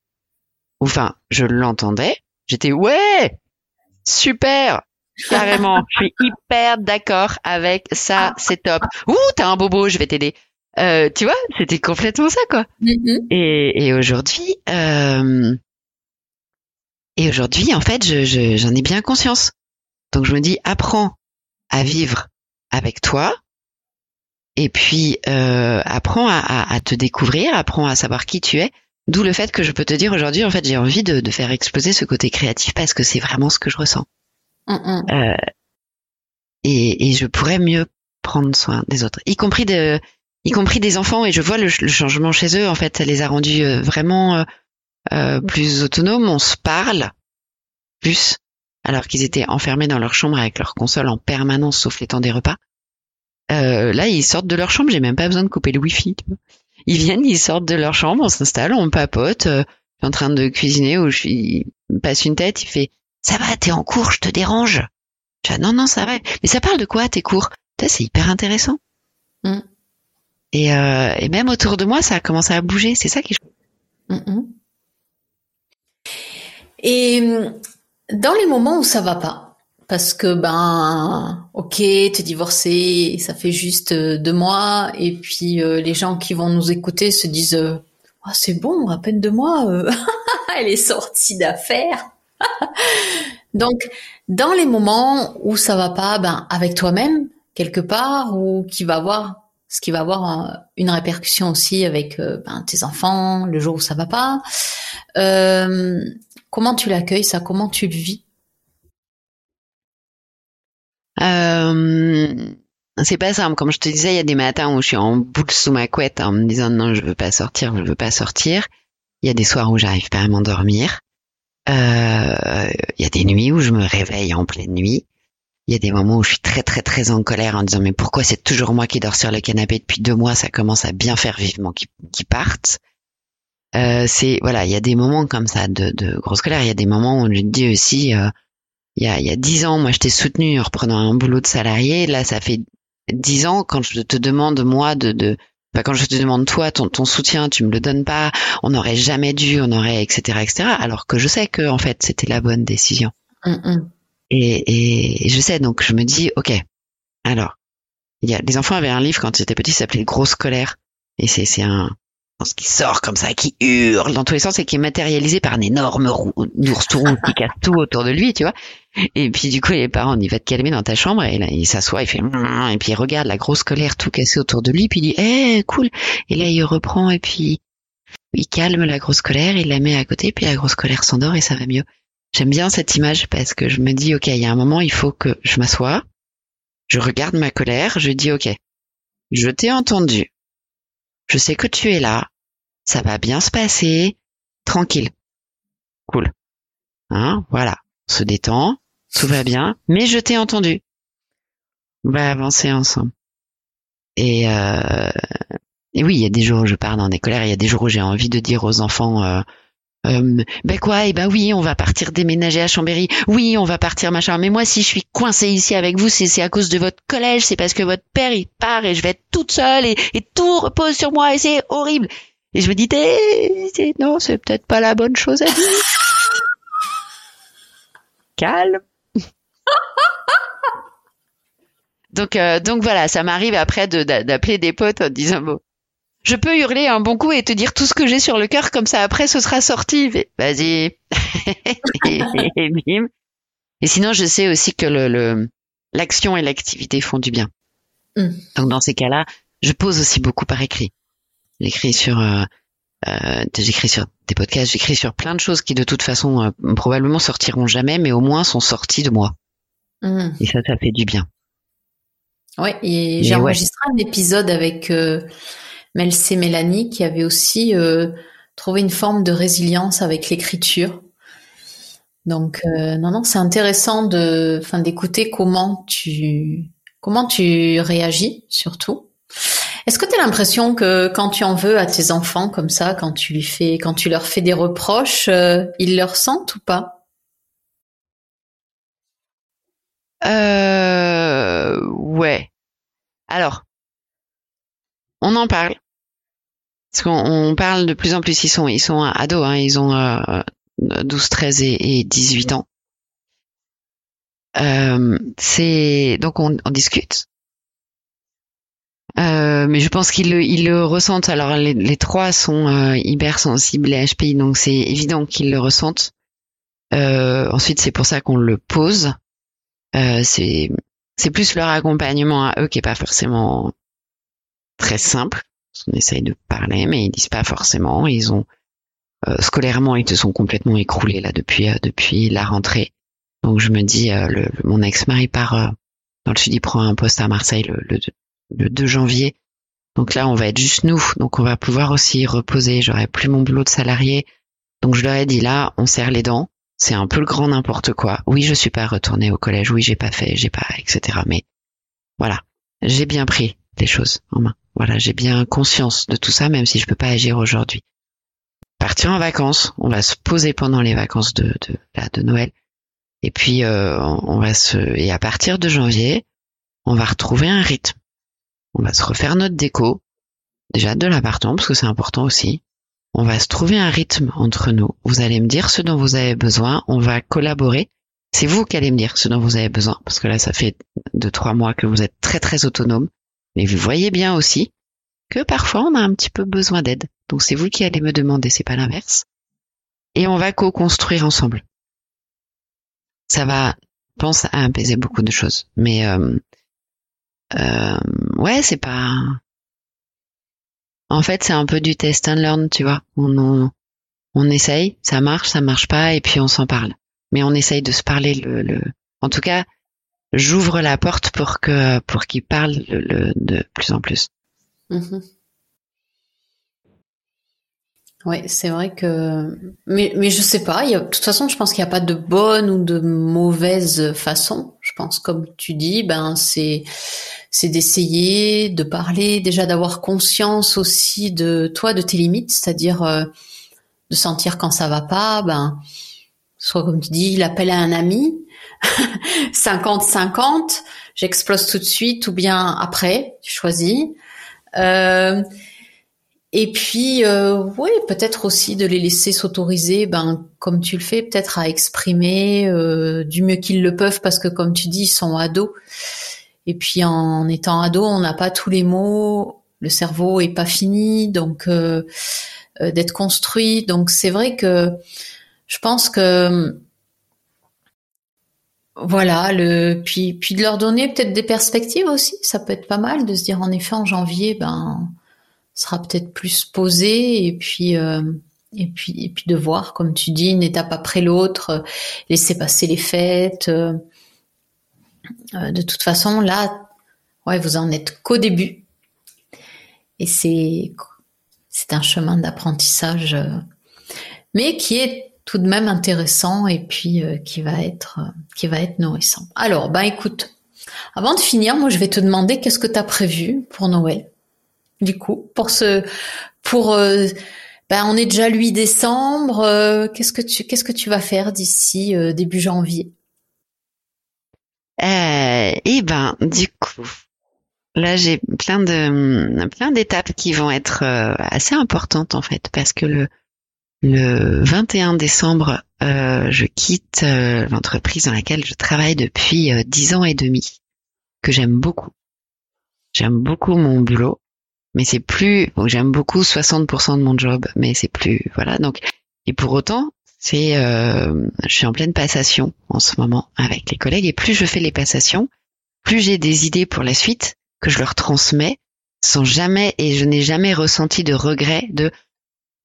Enfin, je l'entendais. J'étais ouais, super, carrément. je suis hyper d'accord avec ça. C'est top. Ouh, t'as un bobo, je vais t'aider. Euh, tu vois, c'était complètement ça, quoi. Et, et aujourd'hui, euh, et aujourd'hui, en fait, je, j'en ai bien conscience. Donc je me dis, apprends à vivre avec toi. Et puis euh, apprends à, te découvrir, apprends à savoir qui tu es. D'où le fait que je peux te dire aujourd'hui, en fait, j'ai envie de, faire exploser ce côté créatif parce que c'est vraiment ce que je ressens. Euh, et, je pourrais mieux prendre soin des autres, y compris de, y compris des enfants. Et je vois le, changement chez eux. En fait, ça les a rendus euh, vraiment plus autonomes. On se parle plus alors qu'ils étaient enfermés dans leur chambre avec leur console en permanence, sauf les temps des repas. Euh, là, ils sortent de leur chambre, j'ai même pas besoin de couper le wifi. Ils viennent, ils sortent de leur chambre, on s'installe, on papote. Euh, je suis en train de cuisiner ou je suis, il passe une tête, il fait "Ça va, t'es en cours, je te dérange." Tu vois, non, non, ça va. Mais ça parle de quoi tes cours? C'est hyper intéressant. Mm. Et, euh, et même autour de moi, ça a commencé à bouger. C'est ça qui. Mm -mm. Et dans les moments où ça va pas, parce que ben, ok, t'es divorcé, ça fait juste euh, deux mois, et puis euh, les gens qui vont nous écouter se disent, euh, ah, c'est bon, à peine deux mois, elle est sortie d'affaires. Donc, dans les moments où ça va pas, ben avec toi-même quelque part, ou qui va avoir ce qui va avoir une répercussion aussi avec ben, tes enfants, le jour où ça va pas. Euh, Comment tu l'accueilles ça? Comment tu le vis? Euh, C'est pas simple. Comme je te disais, il y a des matins où je suis en boule sous ma couette en me disant non, je veux pas sortir, je veux pas sortir. Il y a des soirs où j'arrive pas à m'endormir. Euh, il y a des nuits où je me réveille en pleine nuit. Il y a des moments où je suis très très très en colère en disant mais pourquoi c'est toujours moi qui dors sur le canapé depuis deux mois, ça commence à bien faire vivement qu'ils partent. Euh, c'est voilà, il y a des moments comme ça de, de grosse colère. Il y a des moments où je te dis aussi, euh, il y a il y a dix ans, moi je t'ai soutenu en reprenant un boulot de salarié. Là, ça fait dix ans quand je te demande moi de, de quand je te demande toi ton, ton soutien, tu me le donnes pas. On n'aurait jamais dû, on aurait etc etc. Alors que je sais que en fait c'était la bonne décision. Et, et, je sais donc je me dis ok. Alors il y a les enfants avaient un livre quand ils étaient petits, ça s'appelait Grosse colère et c'est c'est un qui sort comme ça, qui hurle dans tous les sens et qui est matérialisé par un énorme ours tout rond qui casse tout autour de lui, tu vois. Et puis du coup, les parents, on va te calmer dans ta chambre et là, il s'assoit, il fait et puis il regarde la grosse colère tout cassée autour de lui, puis il dit eh cool. Et là, il reprend et puis il calme la grosse colère, il la met à côté, puis la grosse colère s'endort et ça va mieux. J'aime bien cette image parce que je me dis ok, il y a un moment, il faut que je m'assoie, je regarde ma colère, je dis ok, je t'ai entendu, je sais que tu es là. Ça va bien se passer. Tranquille. Cool. Hein, voilà. On se détend. Tout va bien. Mais je t'ai entendu. On va avancer ensemble. Et, euh, et oui, il y a des jours où je pars dans des colères. Il y a des jours où j'ai envie de dire aux enfants, euh, euh, ben quoi, et eh ben oui, on va partir déménager à Chambéry. Oui, on va partir machin. Mais moi, si je suis coincée ici avec vous, c'est à cause de votre collège, c'est parce que votre père il part et je vais être toute seule et, tout repose sur moi et c'est horrible. Et je me dis, non, c'est peut-être pas la bonne chose à dire. Calme. donc, euh, voilà, ça m'arrive après d'appeler des potes en disant bon, je peux hurler un bon coup et te dire tout ce que j'ai sur le cœur, comme ça après ce sera sorti. Vas-y. et, sinon, je sais aussi que le, l'action et l'activité font du bien. Mm. Donc dans ces cas-là, je pose aussi beaucoup par écrit. J'écris sur, euh, euh, j'écris sur des podcasts, j'écris sur plein de choses qui de toute façon euh, probablement sortiront jamais, mais au moins sont sorties de moi. Mm. Et ça, ça fait du bien. Ouais, et j'ai enregistré un épisode avec Melcé Mélanie qui avait aussi euh, trouvé une forme de résilience avec l'écriture. Donc euh, non non, c'est intéressant de enfin d'écouter comment tu comment tu réagis surtout. Est-ce que tu as l'impression que quand tu en veux à tes enfants comme ça, quand tu lui fais quand tu leur fais des reproches, euh, ils le ressentent ou pas? Euh ouais. Alors, on en parle. Parce qu'on parle de plus en plus, ils sont, ils sont ados, hein, ils ont 12, euh, 13 et, 18 ans. Euh, donc on, discute. Euh, mais je pense qu'ils le, ils ressentent. Alors les, trois sont hypersensibles à HPI, donc c'est évident qu'ils le ressentent. ensuite, c'est pour ça qu'on le pose. c'est c'est plus leur accompagnement à eux qui est pas forcément très simple. On essaye de parler, mais ils disent pas forcément. Ils ont euh, scolairement, ils se sont complètement écroulés là depuis euh, depuis la rentrée. Donc je me dis, euh, le, mon ex-mari part dans le sud, il prend un poste à Marseille le, le, 2 janvier. Donc là, on va être juste nous. Donc on va pouvoir aussi reposer. J'aurai plus mon boulot de salarié. Donc je leur ai dit là, on serre les dents. C'est un peu le grand n'importe quoi. Oui, je suis pas retournée au collège. Oui, j'ai pas fait, j'ai pas, etc. Mais voilà, j'ai bien pris les choses en main. Voilà, j'ai bien conscience de tout ça, même si je peux pas agir aujourd'hui. Partir en vacances, on va se poser pendant les vacances de de, de Noël, et puis euh, on va se et à partir de janvier, on va retrouver un rythme. On va se refaire notre déco, déjà de l'appartement parce que c'est important aussi. On va se trouver un rythme entre nous. Vous allez me dire ce dont vous avez besoin. On va collaborer. C'est vous qui allez me dire ce dont vous avez besoin parce que là, ça fait deux trois mois que vous êtes très très autonome. Mais vous voyez bien aussi que parfois on a un petit peu besoin d'aide. Donc c'est vous qui allez me demander, c'est pas l'inverse. Et on va co-construire ensemble. Ça va, pense, à apaiser beaucoup de choses. Mais euh, euh, ouais, c'est pas. En fait, c'est un peu du test and learn, tu vois. On, on, on essaye, ça marche, ça marche pas, et puis on s'en parle. Mais on essaye de se parler le, le... En tout cas, j'ouvre la porte pour que pour qu'il parle le, de plus en plus. Mhm. Oui, c'est vrai que, mais mais je sais pas. Y a... De toute façon, je pense qu'il n'y a pas de bonne ou de mauvaise façon. Je pense, comme tu dis, ben c'est c'est d'essayer de parler, déjà d'avoir conscience aussi de toi, de tes limites, c'est-à-dire euh, de sentir quand ça va pas, ben soit comme tu dis, l'appel à un ami, 50-50, j'explose tout de suite ou bien après, tu choisis. Euh, et puis, euh, oui, peut-être aussi de les laisser s'autoriser, ben comme tu le fais, peut-être à exprimer euh, du mieux qu'ils le peuvent, parce que comme tu dis, ils sont ados. Et puis en étant ado, on n'a pas tous les mots le cerveau est pas fini, donc d'être construit. Donc c'est vrai que je pense que voilà, puis de leur donner peut-être des perspectives aussi, ça peut être pas mal de se dire en effet en janvier, ben sera peut-être plus posé et puis euh, et puis et puis de voir comme tu dis une étape après l'autre, euh, laisser passer les fêtes. Euh, de toute façon là, ouais, vous en êtes qu'au début et c'est c'est un chemin d'apprentissage, mais qui est tout de même intéressant et puis euh, qui va être euh, qui va être nourrissant. Alors, ben écoute, avant de finir, moi je vais te demander qu'est-ce que tu as prévu pour Noël? Du coup, pour ce pour ben on est déjà lui décembre, qu'est-ce que tu qu'est-ce que tu vas faire d'ici début janvier? Eh ben, du coup, là j'ai plein de plein d'étapes qui vont être assez importantes en fait parce que le le 21 décembre, euh, je quitte euh, l'entreprise dans laquelle je travaille depuis euh, dix ans et demi, que j'aime beaucoup. J'aime beaucoup mon boulot, mais c'est plus. j'aime beaucoup 60% de mon job, mais c'est plus. Voilà. Donc, et pour autant, c'est. je suis en pleine passation en ce moment avec les collègues, et plus je fais les passations, plus j'ai des idées pour la suite que je leur transmets sans jamais et je n'ai jamais ressenti de regret de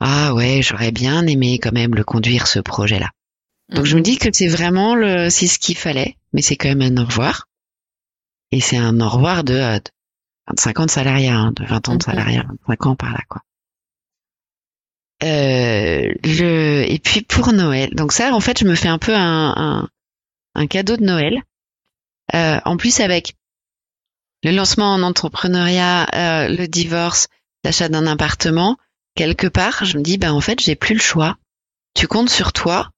ah ouais, j'aurais bien aimé quand même le conduire ce projet-là. Donc je me mhm. dis que c'est vraiment le, c'est ce qu'il fallait, mais c'est quand même un au revoir. Et c'est un au revoir de, de 25 ans de salariat, hein, de 20 ans de salariat, 25 ans par là, quoi. Euh, le, et puis pour Noël, donc ça, en fait, je me fais un peu un, un, cadeau de Noël. Euh, en plus avec le lancement en entrepreneuriat, euh, le divorce, l'achat d'un appartement, quelque part, je me dis, ben en fait, j'ai plus le choix. Tu comptes sur toi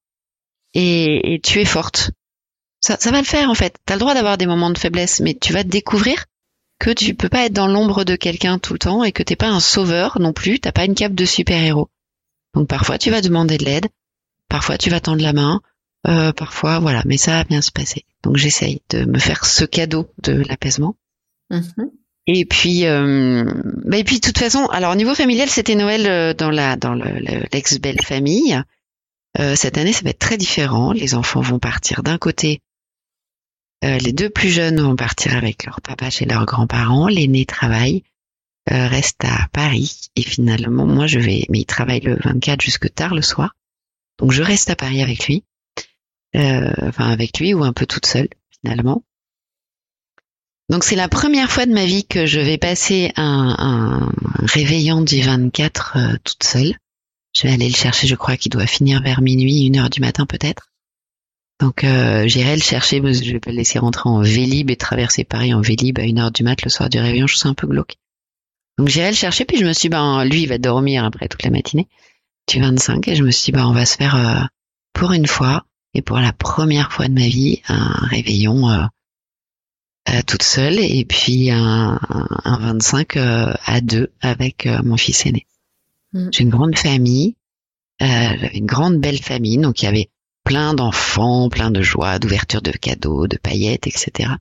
et, tu es forte. Ça, ça va le faire en fait. Tu as le droit d'avoir des moments de faiblesse, mais tu vas te découvrir que tu peux pas être dans l'ombre de quelqu'un tout le temps et que t'es pas un sauveur non plus. T'as pas une cape de super-héros. Donc parfois tu vas demander de l'aide, parfois tu vas tendre la main, euh, parfois voilà, mais ça va bien se passer. Donc j'essaye de me faire ce cadeau de l'apaisement. Mm-hmm. Et puis, euh, bah et puis de toute façon, alors au niveau familial, c'était Noël euh, dans la dans l'ex belle famille. Euh, cette année, ça va être très différent. Les enfants vont partir d'un côté. Euh, les deux plus jeunes vont partir avec leur papa chez leurs grands-parents. L'aîné travaille, reste à Paris. Et finalement, moi, je vais, mais il travaille le 24 jusque tard le soir. Donc, je reste à Paris avec lui. enfin, avec lui ou un peu toute seule finalement. Donc c'est la première fois de ma vie que je vais passer un, réveillon du 24 euh, toute seule. Je vais aller le chercher, je crois qu'il doit finir vers minuit, une heure du matin peut-être. Donc euh, j'irai le chercher, je vais pas le laisser rentrer en Vélib et traverser Paris en Vélib à une heure du mat le soir du réveillon, je suis un peu glauque. Donc j'irai le chercher, puis je me suis dit, ben lui il va dormir après toute la matinée du 25 et je me suis dit, ben on va se faire euh, pour une fois et pour la première fois de ma vie un réveillon euh, toute seule et puis un, un 25 euh, à deux avec euh, mon fils aîné. Mm. J'ai une grande famille, j'avais une grande belle famille, donc il y avait plein d'enfants, plein de joie, d'ouverture de cadeaux, de paillettes, etc.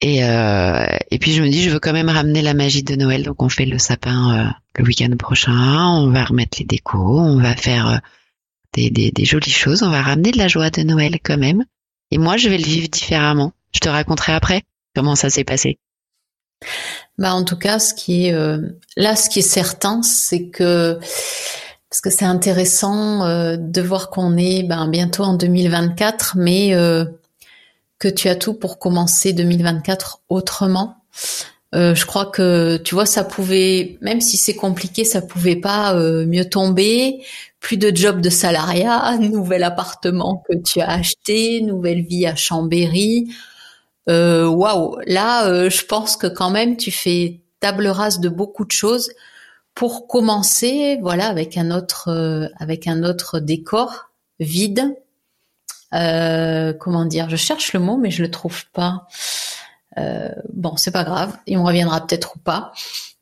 Et, et puis je me dis, je veux quand même ramener la magie de Noël, donc on fait le sapin le week-end prochain, on va remettre les décos, on va faire des, des, des jolies choses, on va ramener de la joie de Noël quand même. Et moi, je vais le vivre différemment. Je te raconterai après comment ça s'est passé. Bah en tout cas, ce qui est euh, là, ce qui est certain, c'est que parce que c'est intéressant euh, de voir qu'on est ben, bientôt en 2024, mais euh, que tu as tout pour commencer 2024 autrement. je crois que tu vois, ça pouvait, même si c'est compliqué, ça pouvait pas mieux tomber. Plus de job de salariat, nouvel appartement que tu as acheté, nouvelle vie à Chambéry euh, waouh, là, euh, je pense que quand même tu fais table rase de beaucoup de choses. Pour commencer, voilà, avec un autre, euh, avec un autre décor vide. comment dire? Je cherche le mot, mais je le trouve pas. bon, c'est pas grave, et on reviendra peut-être ou pas.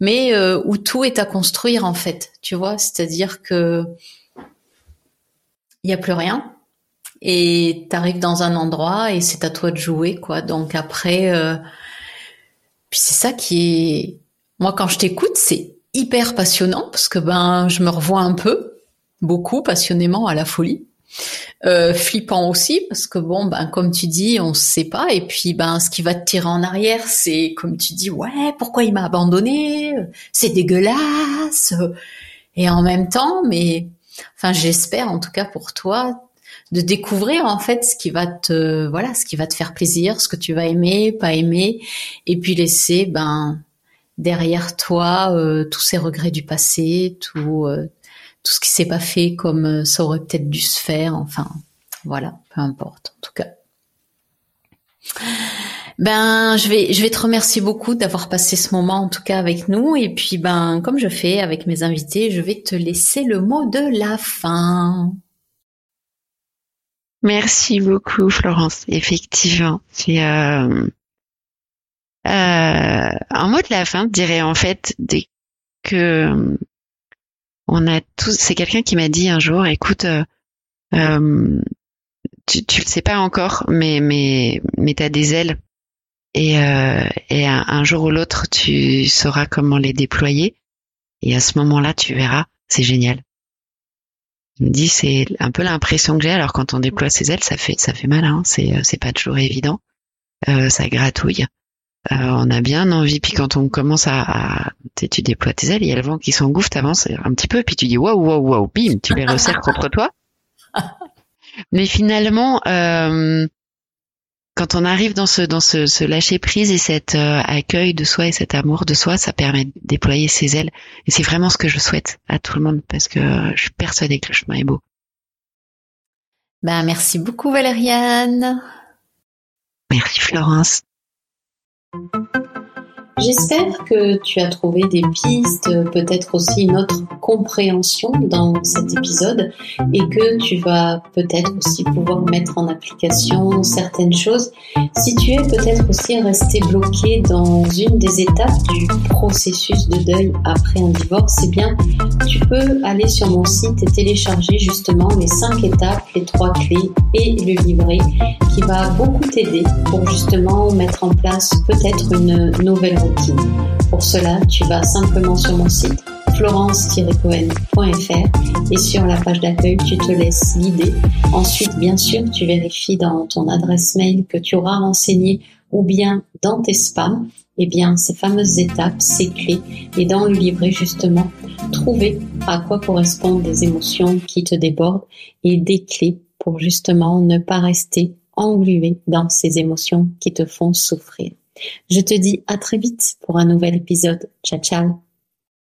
Mais où tout est à construire en fait, tu vois, c'est-à-dire que il y a plus rien et t'arrives dans un endroit et c'est à toi de jouer quoi. Donc après, euh, puis c'est ça qui est moi, quand je t'écoute, c'est hyper passionnant parce que ben, je me revois un peu, beaucoup passionnément à la folie. Euh, flippant aussi parce que bon ben comme tu dis on sait pas et puis ben ce qui va te tirer en arrière c'est comme tu dis ouais pourquoi il m'a abandonné? C'est dégueulasse et en même temps mais enfin j'espère en tout cas pour toi de découvrir en fait ce qui va te voilà ce qui va te faire plaisir ce que tu vas aimer pas aimer et puis laisser ben derrière toi euh, tous ces regrets du passé tout euh, tout ce qui s'est pas fait comme euh, ça aurait peut-être dû se faire. Enfin, voilà, peu importe en tout cas. Ben, je vais, je vais te remercier beaucoup d'avoir passé ce moment en tout cas avec nous. Et puis, ben, comme je fais avec mes invités, je vais te laisser le mot de la fin. Merci beaucoup, Florence. Effectivement, c'est euh, euh, un mot de la fin. Je dirais en fait dès que on a tous. C'est quelqu'un qui m'a dit un jour, écoute, euh, euh, tu, tu le sais pas encore, mais mais mais t'as des ailes et euh, et un, jour ou l'autre tu sauras comment les déployer et à ce moment-là tu verras, c'est génial. Il me dit c'est un peu l'impression que j'ai. Alors quand on déploie ses ailes, ça fait ça fait mal, hein. c'est c'est pas toujours évident, ça gratouille. Euh, on a bien envie. Puis quand on commence à, tu déploies tes ailes, il y a le vent qui s'engouffre, t'avances un petit peu, puis tu dis waouh waouh waouh, bim, tu les resserres contre toi. Mais finalement, euh, quand on arrive dans ce dans ce, lâcher prise et cet euh, accueil de soi et cet amour de soi, ça permet de déployer ses ailes. Et c'est vraiment ce que je souhaite à tout le monde parce que je suis persuadée que le chemin est beau. Ben merci beaucoup Valériane. Merci Florence. J'espère que tu as trouvé des pistes, peut-être aussi une autre compréhension dans cet épisode et que tu vas peut-être aussi pouvoir mettre en application certaines choses. Si tu es peut-être aussi resté bloqué dans une des étapes du processus de deuil après un divorce, eh bien, tu peux aller sur mon site et télécharger justement les cinq étapes, les trois clés et le livret qui va beaucoup t'aider pour justement mettre en place peut-être une nouvelle pour cela, tu vas simplement sur mon site florence-cohen.fr et sur la page d'accueil, tu te laisses guider. Ensuite, bien sûr, tu vérifies dans ton adresse mail que tu auras renseigné ou bien dans tes spams, eh bien, ces fameuses étapes, ces clés, et dans le livret, justement, trouver à quoi correspondent des émotions qui te débordent et des clés pour justement ne pas rester englué dans ces émotions qui te font souffrir. Je te dis à très vite pour un nouvel épisode. Ciao ciao